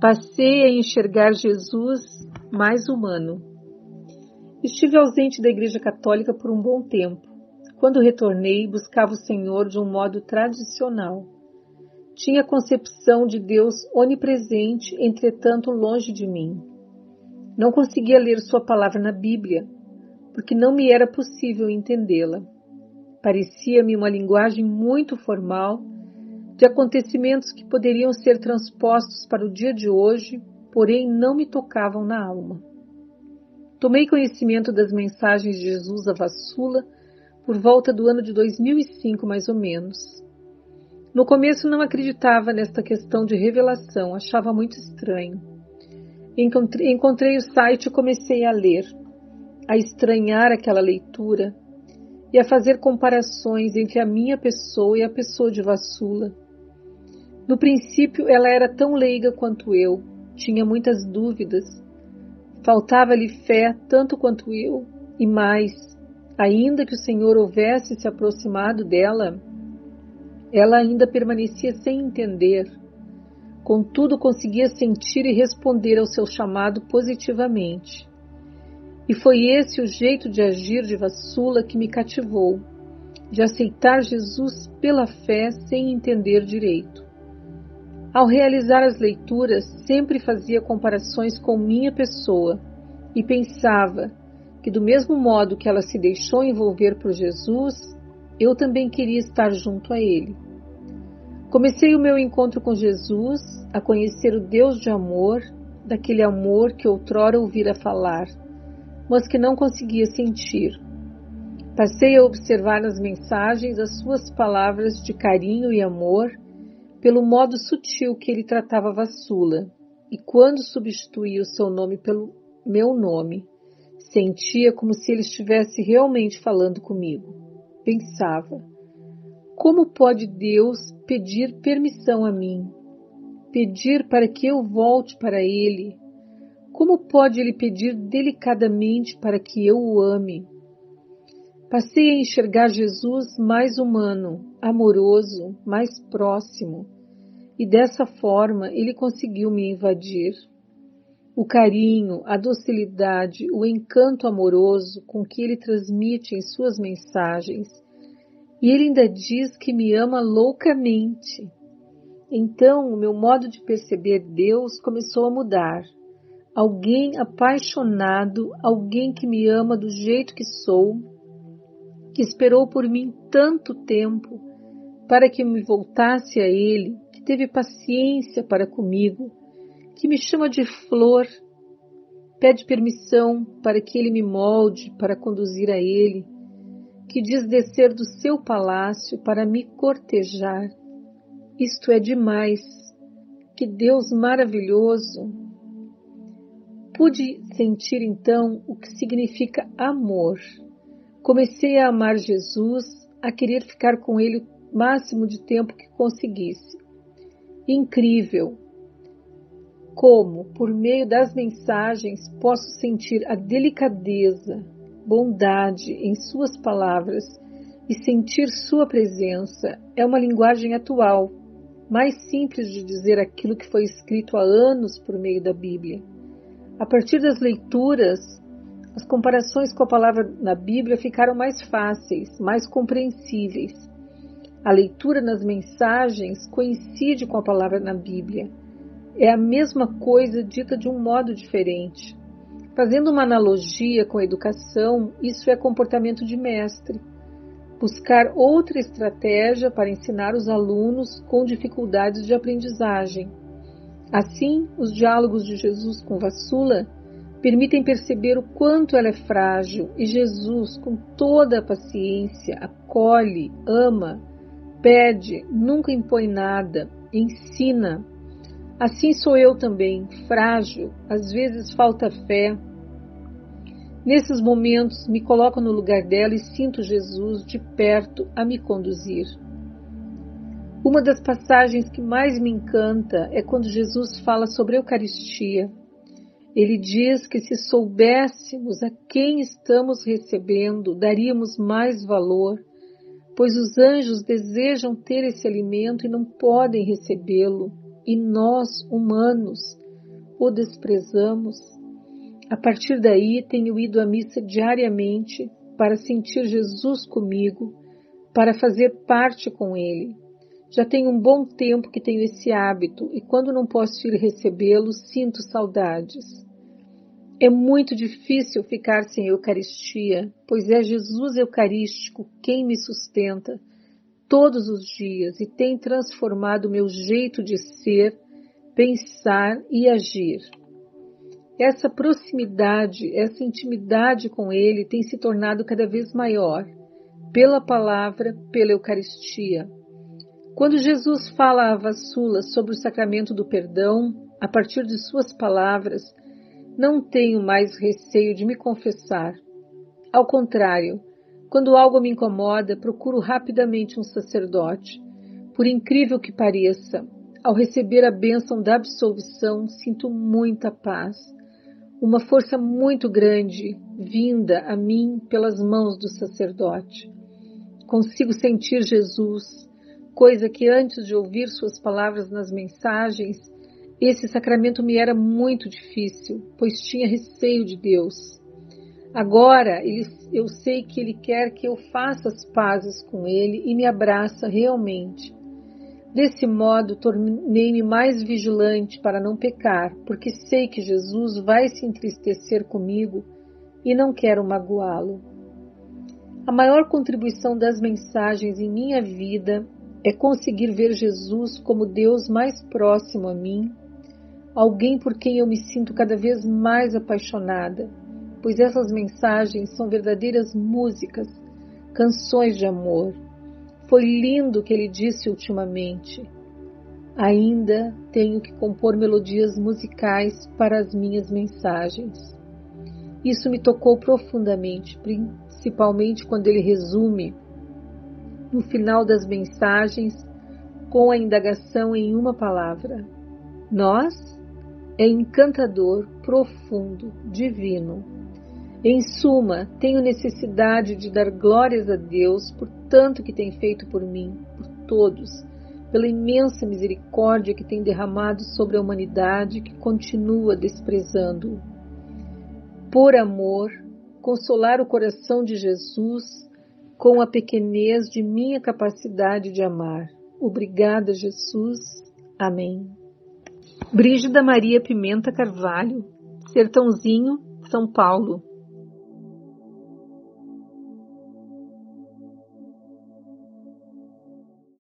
Passei a enxergar Jesus mais humano. Estive ausente da Igreja Católica por um bom tempo. Quando retornei, buscava o Senhor de um modo tradicional. Tinha a concepção de Deus onipresente, entretanto longe de mim. Não conseguia ler Sua palavra na Bíblia, porque não me era possível entendê-la. Parecia-me uma linguagem muito formal de acontecimentos que poderiam ser transpostos para o dia de hoje, porém não me tocavam na alma. Tomei conhecimento das mensagens de Jesus à Vassula por volta do ano de 2005, mais ou menos. No começo não acreditava nesta questão de revelação, achava muito estranho. Encontrei o site e comecei a ler, a estranhar aquela leitura e a fazer comparações entre a minha pessoa e a pessoa de Vassula no princípio, ela era tão leiga quanto eu, tinha muitas dúvidas. Faltava-lhe fé tanto quanto eu, e mais, ainda que o Senhor houvesse se aproximado dela, ela ainda permanecia sem entender. Contudo, conseguia sentir e responder ao seu chamado positivamente. E foi esse o jeito de agir de Vassula que me cativou, de aceitar Jesus pela fé sem entender direito. Ao realizar as leituras, sempre fazia comparações com minha pessoa e pensava que, do mesmo modo que ela se deixou envolver por Jesus, eu também queria estar junto a Ele. Comecei o meu encontro com Jesus a conhecer o Deus de amor, daquele amor que outrora ouvira falar, mas que não conseguia sentir. Passei a observar nas mensagens as suas palavras de carinho e amor pelo modo sutil que ele tratava Vassula, e quando substituía o seu nome pelo meu nome, sentia como se ele estivesse realmente falando comigo. Pensava: como pode Deus pedir permissão a mim? Pedir para que eu volte para Ele? Como pode Ele pedir delicadamente para que eu o ame? Passei a enxergar Jesus mais humano, amoroso, mais próximo, e dessa forma ele conseguiu me invadir. O carinho, a docilidade, o encanto amoroso com que ele transmite em suas mensagens, e ele ainda diz que me ama loucamente. Então o meu modo de perceber Deus começou a mudar. Alguém apaixonado, alguém que me ama do jeito que sou, que esperou por mim tanto tempo para que eu me voltasse a Ele, que teve paciência para comigo, que me chama de flor, pede permissão para que Ele me molde para conduzir a Ele, que diz descer do seu palácio para me cortejar. Isto é demais. Que Deus maravilhoso! Pude sentir então o que significa amor Comecei a amar Jesus, a querer ficar com ele o máximo de tempo que conseguisse. Incrível! Como, por meio das mensagens, posso sentir a delicadeza, bondade em suas palavras e sentir sua presença é uma linguagem atual, mais simples de dizer aquilo que foi escrito há anos por meio da Bíblia. A partir das leituras, as comparações com a palavra na Bíblia ficaram mais fáceis, mais compreensíveis. A leitura nas mensagens coincide com a palavra na Bíblia. É a mesma coisa dita de um modo diferente. Fazendo uma analogia com a educação, isso é comportamento de mestre. Buscar outra estratégia para ensinar os alunos com dificuldades de aprendizagem. Assim, os diálogos de Jesus com Vassula permitem perceber o quanto ela é frágil e Jesus, com toda a paciência, acolhe, ama, pede, nunca impõe nada, ensina. Assim sou eu também, frágil, às vezes falta fé. Nesses momentos me coloco no lugar dela e sinto Jesus de perto a me conduzir. Uma das passagens que mais me encanta é quando Jesus fala sobre a Eucaristia ele diz que se soubéssemos a quem estamos recebendo, daríamos mais valor, pois os anjos desejam ter esse alimento e não podem recebê-lo, e nós, humanos, o desprezamos. A partir daí, tenho ido à missa diariamente para sentir Jesus comigo, para fazer parte com Ele. Já tem um bom tempo que tenho esse hábito e quando não posso ir recebê-lo, sinto saudades. É muito difícil ficar sem Eucaristia, pois é Jesus Eucarístico quem me sustenta todos os dias e tem transformado meu jeito de ser, pensar e agir. Essa proximidade, essa intimidade com Ele tem se tornado cada vez maior, pela palavra, pela Eucaristia. Quando Jesus fala a Vassula sobre o sacramento do perdão, a partir de suas palavras, não tenho mais receio de me confessar. Ao contrário, quando algo me incomoda, procuro rapidamente um sacerdote. Por incrível que pareça, ao receber a bênção da absolvição, sinto muita paz, uma força muito grande vinda a mim pelas mãos do sacerdote. Consigo sentir Jesus, coisa que antes de ouvir suas palavras nas mensagens esse sacramento me era muito difícil, pois tinha receio de Deus. Agora eu sei que Ele quer que eu faça as pazes com Ele e me abraça realmente. Desse modo, tornei-me mais vigilante para não pecar, porque sei que Jesus vai se entristecer comigo e não quero magoá-lo. A maior contribuição das mensagens em minha vida é conseguir ver Jesus como Deus mais próximo a mim alguém por quem eu me sinto cada vez mais apaixonada, pois essas mensagens são verdadeiras músicas, canções de amor. Foi lindo o que ele disse ultimamente. Ainda tenho que compor melodias musicais para as minhas mensagens. Isso me tocou profundamente, principalmente quando ele resume, no final das mensagens, com a indagação em uma palavra: Nós é encantador, profundo, divino. Em suma, tenho necessidade de dar glórias a Deus por tanto que tem feito por mim, por todos, pela imensa misericórdia que tem derramado sobre a humanidade que continua desprezando-o. Por amor, consolar o coração de Jesus com a pequenez de minha capacidade de amar. Obrigada, Jesus. Amém. Brígida Maria Pimenta Carvalho, Sertãozinho, São Paulo,